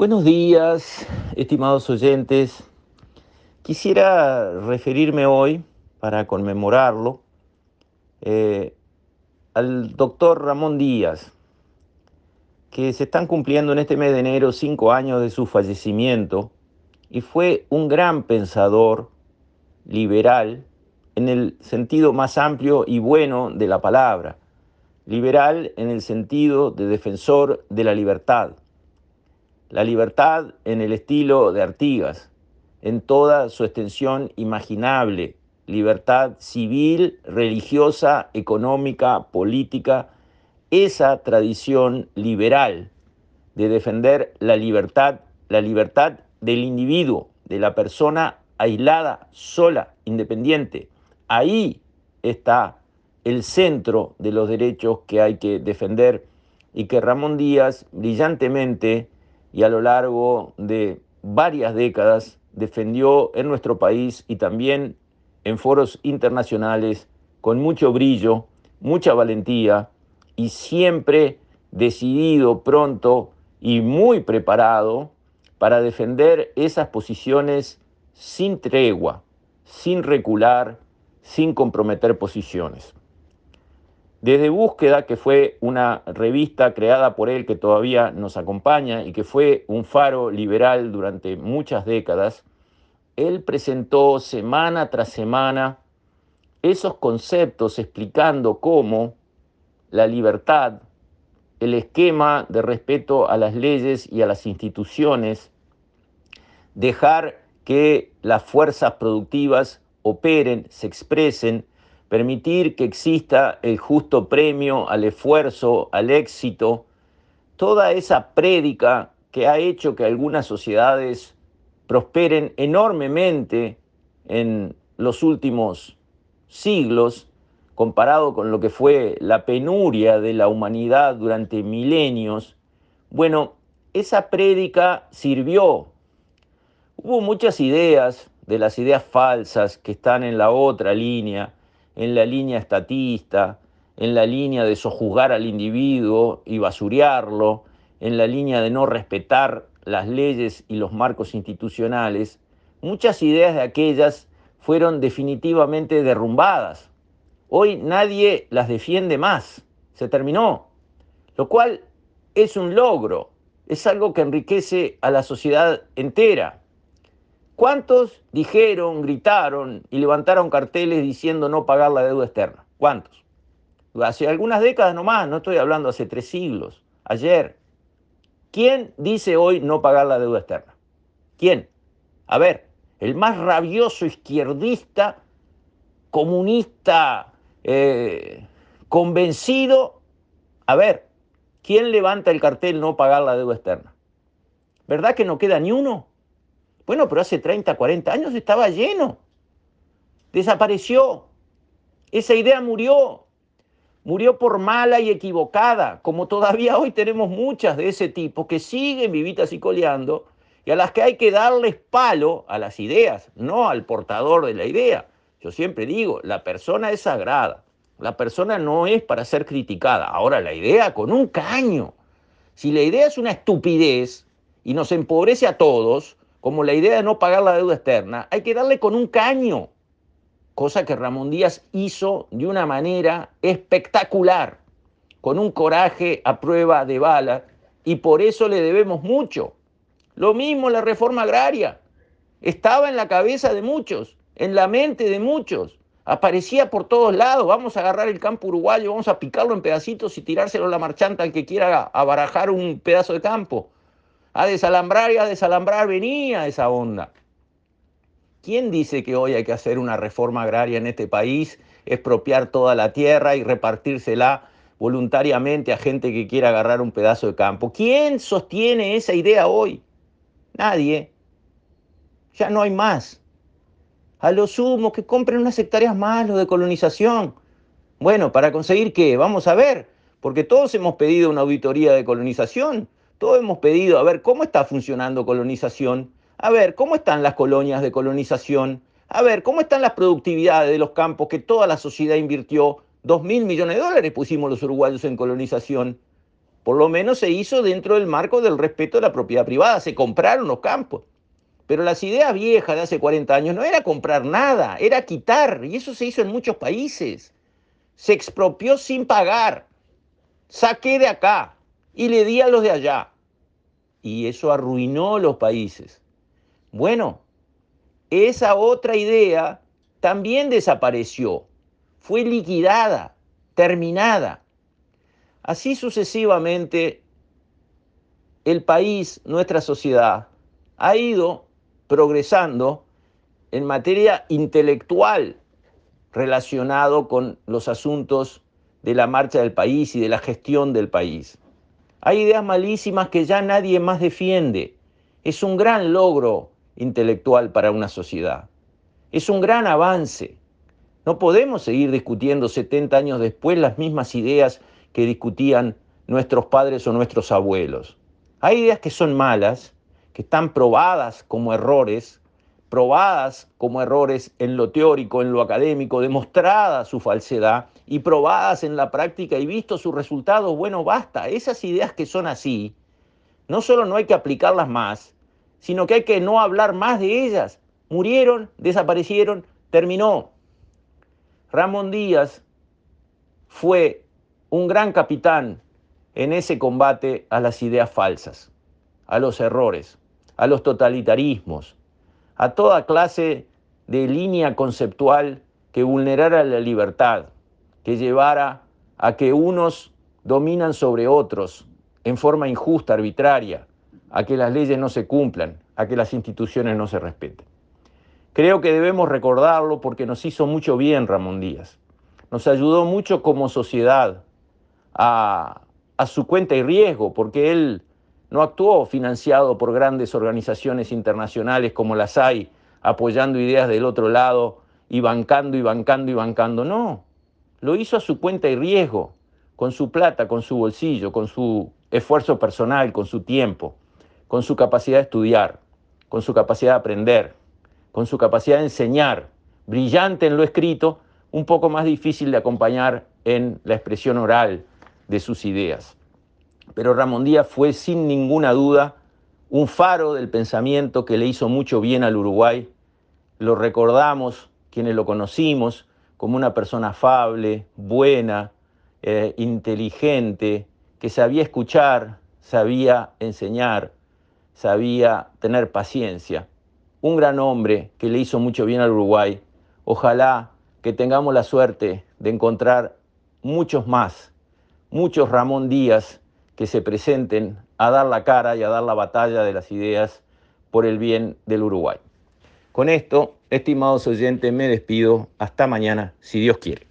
Buenos días, estimados oyentes. Quisiera referirme hoy, para conmemorarlo, eh, al doctor Ramón Díaz, que se están cumpliendo en este mes de enero cinco años de su fallecimiento y fue un gran pensador liberal en el sentido más amplio y bueno de la palabra, liberal en el sentido de defensor de la libertad la libertad en el estilo de Artigas, en toda su extensión imaginable, libertad civil, religiosa, económica, política, esa tradición liberal de defender la libertad, la libertad del individuo, de la persona aislada, sola, independiente. Ahí está el centro de los derechos que hay que defender y que Ramón Díaz brillantemente y a lo largo de varias décadas defendió en nuestro país y también en foros internacionales con mucho brillo, mucha valentía y siempre decidido, pronto y muy preparado para defender esas posiciones sin tregua, sin recular, sin comprometer posiciones. Desde Búsqueda, que fue una revista creada por él que todavía nos acompaña y que fue un faro liberal durante muchas décadas, él presentó semana tras semana esos conceptos explicando cómo la libertad, el esquema de respeto a las leyes y a las instituciones, dejar que las fuerzas productivas operen, se expresen, permitir que exista el justo premio al esfuerzo, al éxito, toda esa prédica que ha hecho que algunas sociedades prosperen enormemente en los últimos siglos, comparado con lo que fue la penuria de la humanidad durante milenios, bueno, esa prédica sirvió. Hubo muchas ideas de las ideas falsas que están en la otra línea, en la línea estatista, en la línea de sojuzgar al individuo y basurearlo, en la línea de no respetar las leyes y los marcos institucionales, muchas ideas de aquellas fueron definitivamente derrumbadas. Hoy nadie las defiende más, se terminó, lo cual es un logro, es algo que enriquece a la sociedad entera. ¿Cuántos dijeron, gritaron y levantaron carteles diciendo no pagar la deuda externa? ¿Cuántos? Hace algunas décadas nomás, no estoy hablando hace tres siglos, ayer. ¿Quién dice hoy no pagar la deuda externa? ¿Quién? A ver, el más rabioso izquierdista, comunista, eh, convencido. A ver, ¿quién levanta el cartel no pagar la deuda externa? ¿Verdad que no queda ni uno? Bueno, pero hace 30, 40 años estaba lleno. Desapareció. Esa idea murió. Murió por mala y equivocada, como todavía hoy tenemos muchas de ese tipo que siguen vivitas y coleando y a las que hay que darles palo a las ideas, no al portador de la idea. Yo siempre digo, la persona es sagrada, la persona no es para ser criticada. Ahora la idea con un caño. Si la idea es una estupidez y nos empobrece a todos, como la idea de no pagar la deuda externa, hay que darle con un caño, cosa que Ramón Díaz hizo de una manera espectacular, con un coraje a prueba de bala, y por eso le debemos mucho. Lo mismo la reforma agraria, estaba en la cabeza de muchos, en la mente de muchos, aparecía por todos lados, vamos a agarrar el campo uruguayo, vamos a picarlo en pedacitos y tirárselo a la marchanta al que quiera abarajar un pedazo de campo a desalambrar y a desalambrar venía esa onda. ¿Quién dice que hoy hay que hacer una reforma agraria en este país, expropiar toda la tierra y repartírsela voluntariamente a gente que quiera agarrar un pedazo de campo? ¿Quién sostiene esa idea hoy? Nadie. Ya no hay más. A lo sumo que compren unas hectáreas más lo de colonización. Bueno, ¿para conseguir qué? Vamos a ver, porque todos hemos pedido una auditoría de colonización. Todos hemos pedido, a ver, ¿cómo está funcionando colonización? A ver, ¿cómo están las colonias de colonización? A ver, ¿cómo están las productividades de los campos que toda la sociedad invirtió? Dos mil millones de dólares pusimos los uruguayos en colonización. Por lo menos se hizo dentro del marco del respeto de la propiedad privada, se compraron los campos. Pero las ideas viejas de hace 40 años no era comprar nada, era quitar, y eso se hizo en muchos países. Se expropió sin pagar, saqué de acá y le di a los de allá. Y eso arruinó los países. Bueno, esa otra idea también desapareció, fue liquidada, terminada. Así sucesivamente, el país, nuestra sociedad, ha ido progresando en materia intelectual relacionado con los asuntos de la marcha del país y de la gestión del país. Hay ideas malísimas que ya nadie más defiende. Es un gran logro intelectual para una sociedad. Es un gran avance. No podemos seguir discutiendo 70 años después las mismas ideas que discutían nuestros padres o nuestros abuelos. Hay ideas que son malas, que están probadas como errores, probadas como errores en lo teórico, en lo académico, demostrada su falsedad y probadas en la práctica y visto sus resultados, bueno, basta. Esas ideas que son así, no solo no hay que aplicarlas más, sino que hay que no hablar más de ellas. Murieron, desaparecieron, terminó. Ramón Díaz fue un gran capitán en ese combate a las ideas falsas, a los errores, a los totalitarismos, a toda clase de línea conceptual que vulnerara la libertad, que llevara a que unos dominan sobre otros en forma injusta, arbitraria, a que las leyes no se cumplan, a que las instituciones no se respeten. Creo que debemos recordarlo porque nos hizo mucho bien Ramón Díaz. Nos ayudó mucho como sociedad a, a su cuenta y riesgo, porque él no actuó financiado por grandes organizaciones internacionales como las hay, apoyando ideas del otro lado y bancando y bancando y bancando. No, lo hizo a su cuenta y riesgo, con su plata, con su bolsillo, con su esfuerzo personal, con su tiempo, con su capacidad de estudiar, con su capacidad de aprender, con su capacidad de enseñar, brillante en lo escrito, un poco más difícil de acompañar en la expresión oral de sus ideas. Pero Ramón Díaz fue sin ninguna duda un faro del pensamiento que le hizo mucho bien al Uruguay. Lo recordamos, quienes lo conocimos, como una persona afable, buena, eh, inteligente, que sabía escuchar, sabía enseñar, sabía tener paciencia. Un gran hombre que le hizo mucho bien al Uruguay. Ojalá que tengamos la suerte de encontrar muchos más, muchos Ramón Díaz que se presenten a dar la cara y a dar la batalla de las ideas por el bien del Uruguay. Con esto, estimados oyentes, me despido. Hasta mañana, si Dios quiere.